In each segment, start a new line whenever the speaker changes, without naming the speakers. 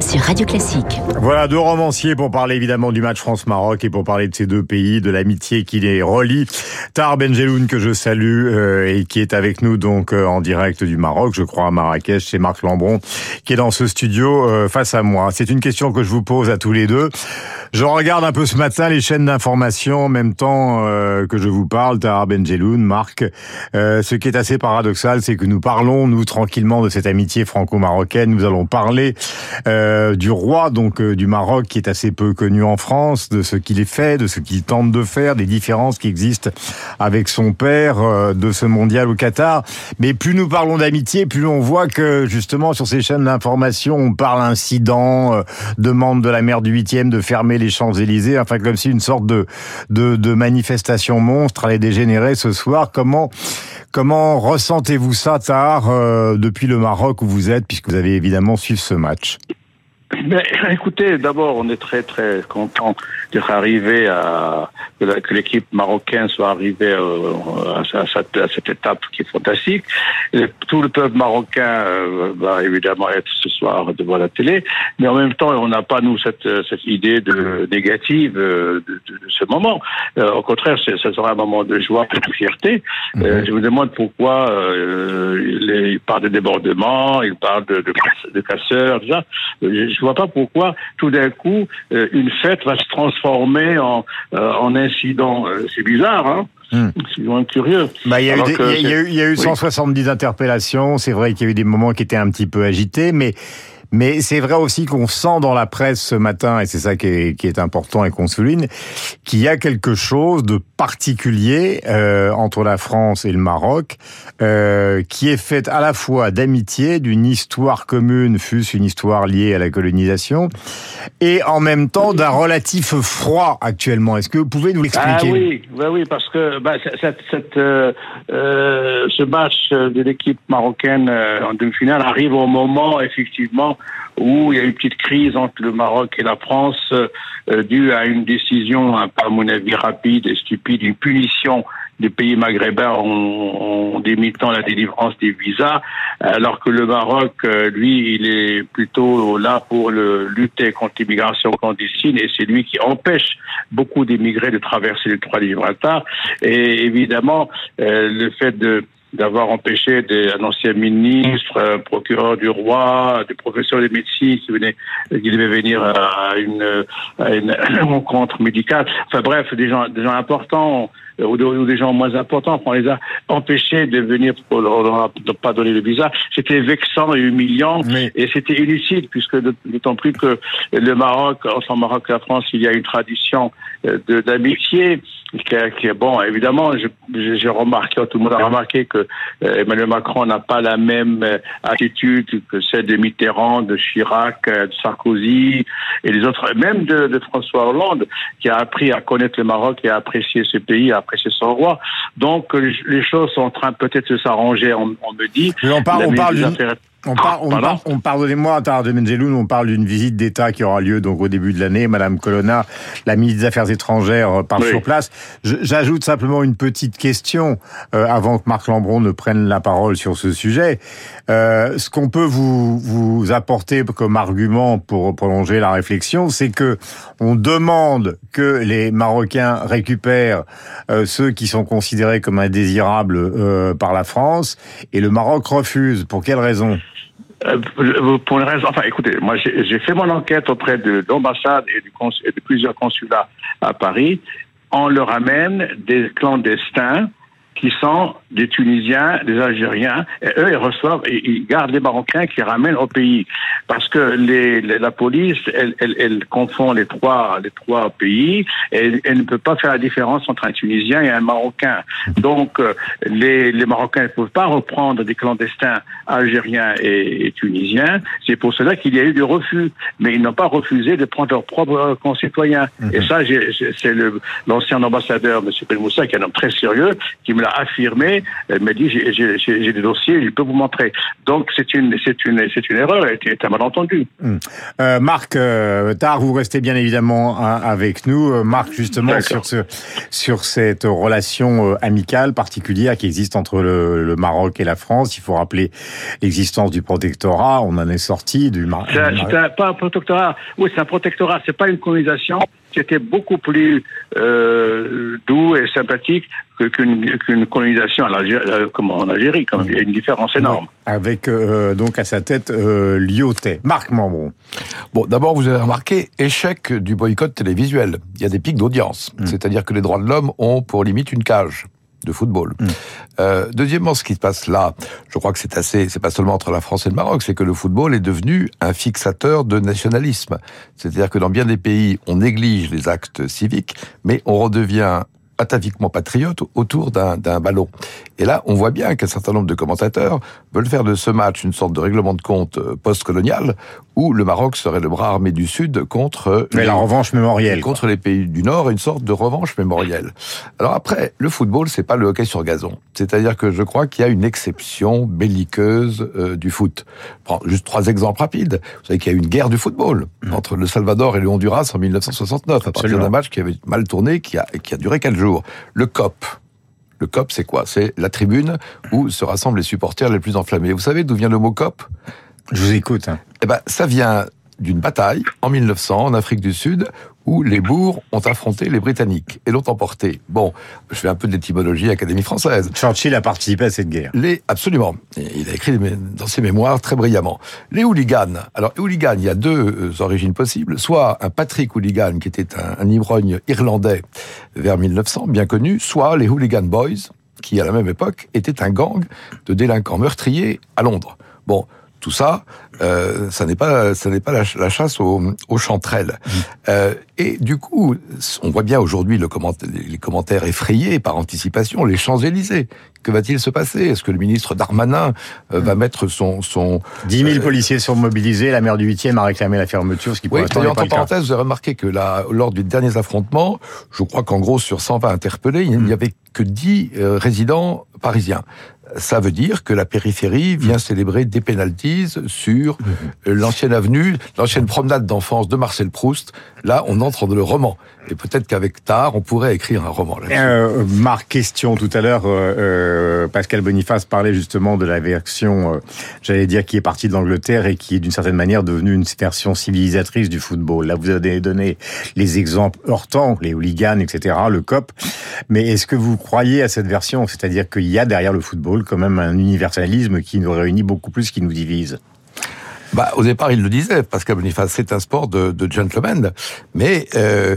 sur Radio Classique.
Voilà deux romanciers pour parler évidemment du match France-Maroc et pour parler de ces deux pays, de l'amitié qui les relie. Tar Benjeloun que je salue euh, et qui est avec nous donc euh, en direct du Maroc, je crois à Marrakech, c'est Marc Lambron qui est dans ce studio euh, face à moi. C'est une question que je vous pose à tous les deux. Je regarde un peu ce matin les chaînes d'information en même temps que je vous parle, Tar Benjeloun, Marc. ce qui est assez paradoxal, c'est que nous parlons nous tranquillement de cette amitié franco-marocaine. Nous allons parler euh, du roi donc euh, du Maroc qui est assez peu connu en France, de ce qu'il est fait, de ce qu'il tente de faire, des différences qui existent avec son père euh, de ce mondial au Qatar. Mais plus nous parlons d'amitié, plus on voit que justement sur ces chaînes d'information, on parle incident, demande de la maire du 8e de fermer les Champs-Élysées, enfin comme si une sorte de, de, de manifestation monstre allait dégénérer ce soir. Comment comment ressentez-vous ça, Tar, depuis le Maroc où vous êtes, puisque vous avez évidemment suivi ce match?
Mais, écoutez, d'abord, on est très très content d'être arrivé à que l'équipe marocaine soit arrivée euh, à, cette, à, cette, étape qui est fantastique. tout le peuple marocain euh, va évidemment être ce soir devant la télé, mais en même temps, on n'a pas nous cette, cette idée de négative euh, de, de, ce moment. au contraire, ce sera un moment de joie et de fierté. Mhm. je me demande pourquoi il parle de débordement, il parle de, de, de casseurs, tout ça je vois pas pourquoi tout d'un coup euh, une fête va se transformer en, euh, en incident. Euh, c'est bizarre, hein hmm. C'est vraiment curieux.
Bah, il, y a eu il, y a eu, 170 interpellations. C'est vrai qu'il y a eu des moments qui étaient un petit peu agités, mais mais c'est vrai aussi qu'on sent dans la presse ce matin, et c'est ça qui est, qui est, important et qu'on souligne, qu'il y a quelque chose de particulier euh, entre la France et le Maroc, euh, qui est fait à la fois d'amitié, d'une histoire commune, fût-ce une histoire liée à la colonisation, et en même temps d'un relatif froid actuellement. Est-ce que vous pouvez nous l'expliquer ah
oui, oui, oui, parce que bah, cette, cette, euh, euh ce match de l'équipe marocaine euh, en demi-finale arrive au moment effectivement où il y a une petite crise entre le Maroc et la France euh, due à une décision, à mon avis, rapide et stupide, une punition des pays maghrébins en, en démitant la délivrance des visas, alors que le Maroc, euh, lui, il est plutôt là pour le, lutter contre l'immigration clandestine et c'est lui qui empêche beaucoup d'émigrés de traverser le trois Gibraltar. Et évidemment, euh, le fait de d'avoir empêché des, un ancien ministre, un procureur du roi, des professeurs de médecine qui venaient, qui devaient venir à une, à une rencontre médicale. Enfin bref, des gens, des gens importants ou, des gens moins importants, on les a empêchés de venir pour leur, ne pas donner le visa. C'était vexant et humiliant et c'était inutile puisque d'autant plus que le Maroc, entre le Maroc et la France, il y a une tradition euh, d'amitié qui, bon. Évidemment, j'ai remarqué, tout le monde a remarqué que euh, Emmanuel Macron n'a pas la même euh, attitude que celle de Mitterrand, de Chirac, de Sarkozy et les autres, même de, de François Hollande, qui a appris à connaître le Maroc et à apprécier ce pays, à apprécier son roi. Donc les choses sont en train peut-être de s'arranger, on, me dit.
on parle, on parle on, parle, on, on pardonnez-moi, de Menzeloun, on parle d'une visite d'État qui aura lieu donc au début de l'année. Madame Colonna, la ministre des Affaires étrangères, euh, part sur place. J'ajoute simplement une petite question euh, avant que Marc Lambron ne prenne la parole sur ce sujet. Euh, ce qu'on peut vous, vous apporter comme argument pour prolonger la réflexion, c'est que on demande que les Marocains récupèrent euh, ceux qui sont considérés comme indésirables euh, par la France, et le Maroc refuse. Pour quelle raison?
Euh, pour une raison, enfin, écoutez, moi, j'ai fait mon enquête auprès de l'ambassade et, et de plusieurs consulats à Paris. On leur amène des clandestins qui sont des Tunisiens, des Algériens, et eux, ils reçoivent, et ils gardent les Marocains qui ramènent au pays. Parce que les, la police, elle, elle, elle, confond les trois, les trois pays, et elle, ne peut pas faire la différence entre un Tunisien et un Marocain. Donc, euh, les, les Marocains ne peuvent pas reprendre des clandestins algériens et, tunisiens. C'est pour cela qu'il y a eu des refus. Mais ils n'ont pas refusé de prendre leurs propres concitoyens. Mhm. Et ça, c'est l'ancien ambassadeur, M. Belmoussa, qui est un homme très sérieux, qui me l'a l'a affirmé. Elle m'a dit j'ai des dossiers, je peux vous montrer. Donc c'est une c'est une c'est une erreur, c'est un malentendu.
Hum. Euh, Marc euh, Tard, vous restez bien évidemment hein, avec nous. Euh, Marc, justement sur ce sur cette relation euh, amicale particulière qui existe entre le, le Maroc et la France. Il faut rappeler l'existence du protectorat. On en est sorti du Maroc.
C'est pas un protectorat. Oui, c'est un protectorat. C'est pas une colonisation c'était beaucoup plus euh, doux et sympathique qu'une colonisation à euh, en Algérie. Comme, il y a une différence énorme.
Avec euh, donc à sa tête euh, Lyotet. Marc Mambron.
Bon, d'abord, vous avez remarqué échec du boycott télévisuel. Il y a des pics d'audience. Mm. C'est-à-dire que les droits de l'homme ont pour limite une cage de football. Mm. Euh, deuxièmement, ce qui se passe là, je crois que c'est assez, c'est pas seulement entre la France et le Maroc, c'est que le football est devenu un fixateur de nationalisme. C'est-à-dire que dans bien des pays, on néglige les actes civiques, mais on redevient ataviquement patriote autour d'un ballon. Et là, on voit bien qu'un certain nombre de commentateurs veulent faire de ce match une sorte de règlement de compte euh, post-colonial où le Maroc serait le bras armé du Sud contre
Mais la revanche mémorielle
contre les pays du Nord, une sorte de revanche mémorielle. Alors après, le football, c'est pas le hockey sur gazon. C'est-à-dire que je crois qu'il y a une exception belliqueuse euh, du foot. prends juste trois exemples rapides. Vous savez qu'il y a eu une guerre du football mmh. entre le Salvador et le Honduras en 1969 à partir d'un match qui avait mal tourné, qui a, qui a duré quatre jours. Le COP. Le COP, c'est quoi? C'est la tribune où se rassemblent les supporters les plus enflammés. Vous savez d'où vient le mot COP?
Je vous écoute. Hein.
Eh ben, ça vient d'une bataille en 1900 en Afrique du Sud où les bourgs ont affronté les Britanniques et l'ont emporté. Bon, je fais un peu d'étymologie Académie française.
Churchill a participé à cette guerre.
Les, absolument. Il a écrit dans ses mémoires très brillamment. Les hooligans. Alors, les hooligans, il y a deux euh, origines possibles. Soit un Patrick Hooligan, qui était un, un ivrogne irlandais vers 1900, bien connu, soit les Hooligan Boys, qui à la même époque étaient un gang de délinquants meurtriers à Londres. Bon, tout ça, euh, ça n'est pas, ça n'est pas la, chasse aux, aux chanterelles. Mmh. Euh, et du coup, on voit bien aujourd'hui le les commentaires effrayés par anticipation, les Champs-Élysées. Que va-t-il se passer? Est-ce que le ministre Darmanin euh, va mmh. mettre son... son
10 000 euh, policiers sont mobilisés, la maire du 8e a réclamé la fermeture, ce qui
oui, pourrait être parenthèse, vous avez remarqué que là, lors des derniers affrontements, je crois qu'en gros, sur 120 interpellés, il n'y mmh. avait que 10 euh, résidents parisiens ça veut dire que la périphérie vient célébrer des pénalties sur l'ancienne avenue, l'ancienne promenade d'enfance de Marcel Proust. Là, on entre dans le roman. Et peut-être qu'avec Tard, on pourrait écrire un roman.
Euh, Marc, question tout à l'heure, euh, euh, Pascal Boniface parlait justement de la version, euh, j'allais dire, qui est partie de l'Angleterre et qui est d'une certaine manière devenue une version civilisatrice du football. Là, vous avez donné les exemples heurtants, les hooligans, etc., le COP. Mais est-ce que vous croyez à cette version? C'est-à-dire qu'il y a derrière le football quand même un universalisme qui nous réunit beaucoup plus qu'il nous divise
bah, au départ, il le disait, Pascal Boniface, c'est un sport de, de gentleman, mais euh,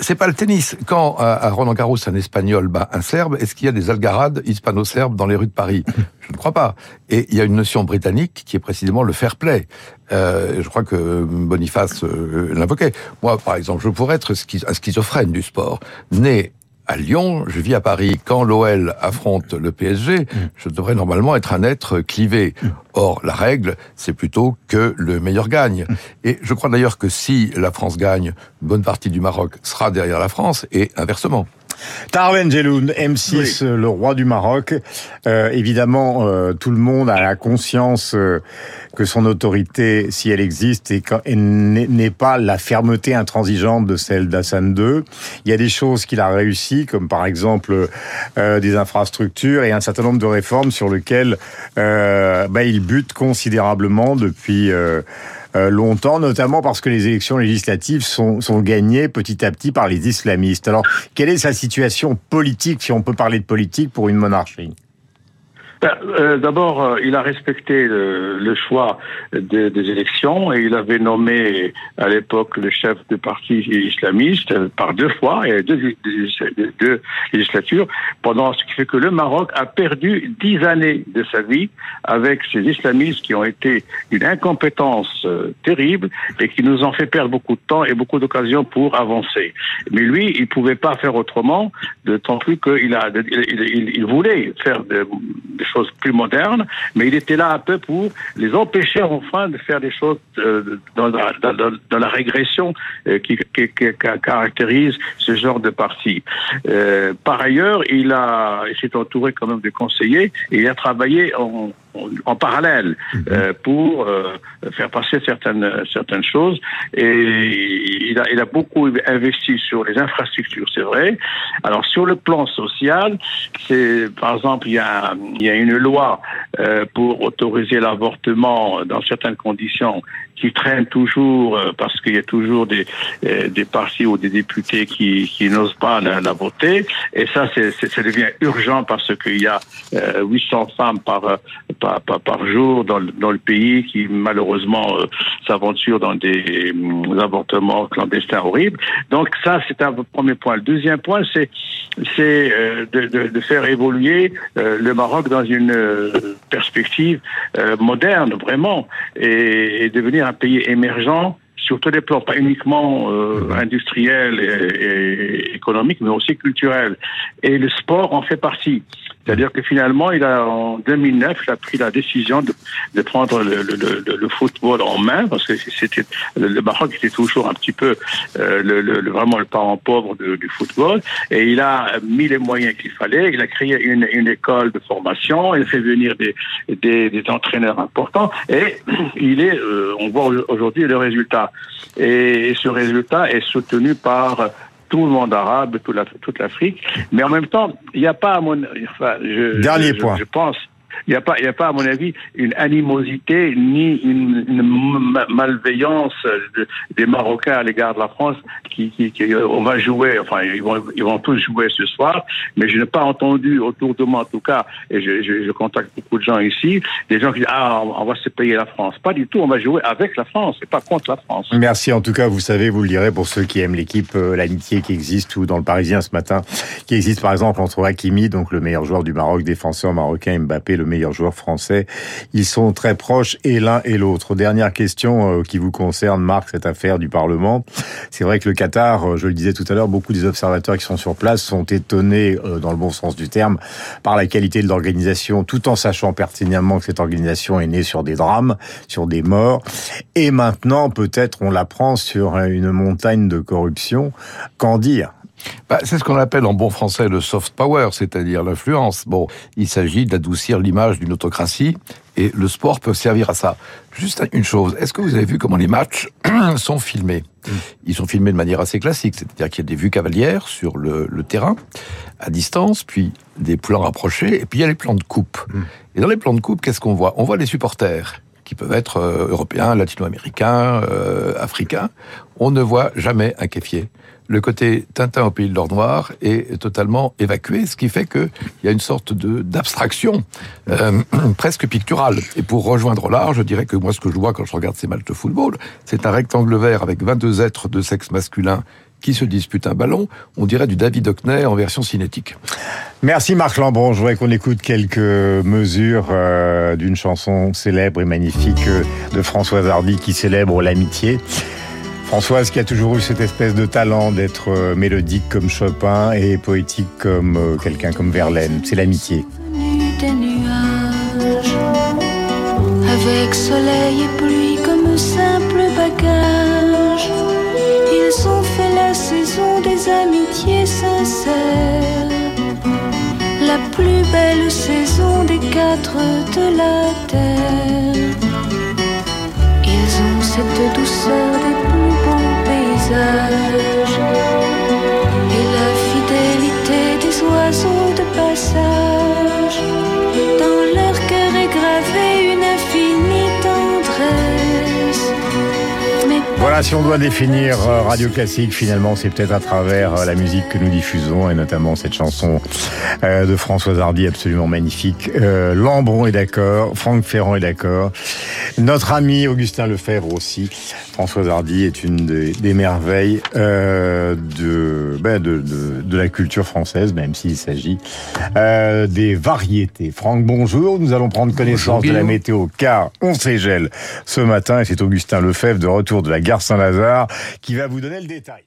c'est pas le tennis. Quand à Roland Garros un Espagnol bat un Serbe, est-ce qu'il y a des algarades hispano-serbes dans les rues de Paris? Je ne crois pas. Et il y a une notion britannique qui est précisément le fair play. Euh, je crois que Boniface euh, l'invoquait. Moi, par exemple, je pourrais être un schizophrène du sport, né à Lyon, je vis à Paris. Quand l'OL affronte le PSG, mm. je devrais normalement être un être clivé. Mm. Or, la règle, c'est plutôt que le meilleur gagne. Mm. Et je crois d'ailleurs que si la France gagne, une bonne partie du Maroc sera derrière la France et inversement.
Tarwen Jeloun, M6, le roi du Maroc. Euh, évidemment, euh, tout le monde a la conscience euh, que son autorité, si elle existe, n'est pas la fermeté intransigeante de celle d'Hassan II. Il y a des choses qu'il a réussi, comme par exemple des infrastructures et un certain nombre de réformes sur lesquelles bah, il bute considérablement depuis euh, longtemps, notamment parce que les élections législatives sont, sont gagnées petit à petit par les islamistes. Alors, quelle est sa situation politique, si on peut parler de politique, pour une monarchie?
Euh, D'abord, euh, il a respecté le, le choix des, des, élections et il avait nommé à l'époque le chef du parti islamiste par deux fois et deux, deux, deux, législatures, pendant ce qui fait que le Maroc a perdu dix années de sa vie avec ces islamistes qui ont été d'une incompétence euh, terrible et qui nous ont fait perdre beaucoup de temps et beaucoup d'occasions pour avancer. Mais lui, il pouvait pas faire autrement, de tant plus qu'il a, il, il, il, voulait faire des choses plus modernes, mais il était là un peu pour les empêcher enfin de faire des choses euh, dans, la, régression euh, qui, caractérise ce genre de parti. Euh, par ailleurs, il a, s'est entouré quand même de conseillers et il a travaillé en en parallèle mhm. euh, pour euh, faire passer certaines certaines choses. Et il a il a beaucoup investi sur les infrastructures c'est vrai. Alors sur le plan social c'est par exemple il y a il y a une loi euh, pour autoriser l'avortement dans certaines conditions qui traîne toujours parce qu'il y a toujours des des partis ou des députés qui qui n'osent pas la, la, voter. Et ça c'est ça devient urgent parce qu'il y a 800 femmes par par, par, par jour dans, dans, le pays qui malheureusement euh, s'aventurent dans des euh, avortements clandestins horribles. Donc ça, c'est un premier point. Le deuxième point, c'est c'est euh, de, de, de, faire évoluer euh, le Maroc dans une euh, perspective moderne, vraiment, et, et, devenir un pays émergent sur tous les plans, pas uniquement euh, industriel et, et, économique, mais aussi culturel. Et le sport en fait partie. C'est-à-dire que finalement, il a en 2009, il a pris la décision de, de prendre le, le, le, football en main parce que c'était le Maroc était toujours un petit peu euh, le, vraiment le parent pauvre de, du football et il a mis les moyens qu'il fallait. Il a créé une, une école de formation, il fait venir des, des, des entraîneurs importants et il est, euh, on voit aujourd'hui le résultat. Et, et ce résultat est soutenu par tout le monde arabe, toute l'Afrique. Mais en même temps, il n'y a pas, à mon, enfin, je,
Dernier
je,
point.
je pense, il n'y a pas, y a pas à mon avis une animosité ni une, malveillance de, des Marocains à l'égard de la France qui, qui, qui, on va jouer, enfin ils vont, ils vont tous jouer ce soir, mais je n'ai pas entendu autour de moi en tout cas, et je, contacte beaucoup de gens ici, des gens qui disent ah on va se payer la France, pas du tout, on va jouer avec la France et pas contre la France.
Merci en tout cas, vous savez, vous le direz pour ceux qui aiment l'équipe, euh, l'amitié qui existe ou dans le Parisien ce matin, qui existe par exemple entre Hakimi, donc le meilleur joueur du Maroc, défenseur marocain, Mbappé, le meilleur joueur français. Ils sont très proches et l'un et l'autre. Dernière question euh, qui vous concerne, Marc, cette affaire du Parlement. C'est vrai que le Qatar, euh, je le disais tout à l'heure, beaucoup des observateurs qui sont sur place sont étonnés, euh, dans le bon sens du terme, par la qualité de l'organisation, tout en sachant pertinemment que cette organisation est née sur des drames, sur des morts. Et maintenant, peut-être, on l'apprend sur une montagne de corruption. Qu'en dire
bah, c'est ce qu'on appelle en bon français le soft power, c'est-à-dire l'influence. Bon, il s'agit d'adoucir l'image d'une autocratie et le sport peut servir à ça. Juste une chose, est-ce que vous avez vu comment les matchs sont filmés? Ils sont filmés de manière assez classique, c'est-à-dire qu'il y a des vues cavalières sur le, le, terrain, à distance, puis des plans rapprochés, et puis il y a les plans de coupe. Et dans les plans de coupe, qu'est-ce qu'on voit? On voit les supporters qui peuvent être euh, européens, latino-américains, euh, africains. On ne voit jamais un kéfier le côté Tintin au pays de l'or noir est totalement évacué, ce qui fait qu'il y a une sorte d'abstraction euh, presque picturale. Et pour rejoindre l'art, je dirais que moi, ce que je vois quand je regarde ces matchs de football, c'est un rectangle vert avec 22 êtres de sexe masculin qui se disputent un ballon, on dirait du David Hockney en version cinétique.
Merci Marc Lambron. Je voudrais qu'on écoute quelques mesures euh, d'une chanson célèbre et magnifique euh, de Françoise Hardy qui célèbre l'amitié. Françoise qui a toujours eu cette espèce de talent d'être euh, mélodique comme Chopin et poétique comme euh, quelqu'un comme Verlaine. C'est l'amitié.
Nuages, avec soleil et pluie comme simple bagage, ils ont fait la saison des amitiés sincères, la plus belle saison des quatre de la terre. Ils ont cette douceur des
love. Si on doit définir euh, Radio Classique, finalement, c'est peut-être à travers euh, la musique que nous diffusons, et notamment cette chanson euh, de Françoise Hardy, absolument magnifique. Lambron est d'accord, Franck Ferrand est d'accord, notre ami Augustin Lefebvre aussi. Françoise Hardy est une des, des merveilles euh, de, ben de, de, de, la culture française, même s'il s'agit euh, des variétés. Franck, bonjour. Nous allons prendre connaissance bonjour, de la météo car on s'égèle ce matin et c'est Augustin Lefebvre de retour de la gare Saint-Lazare qui va vous donner le détail.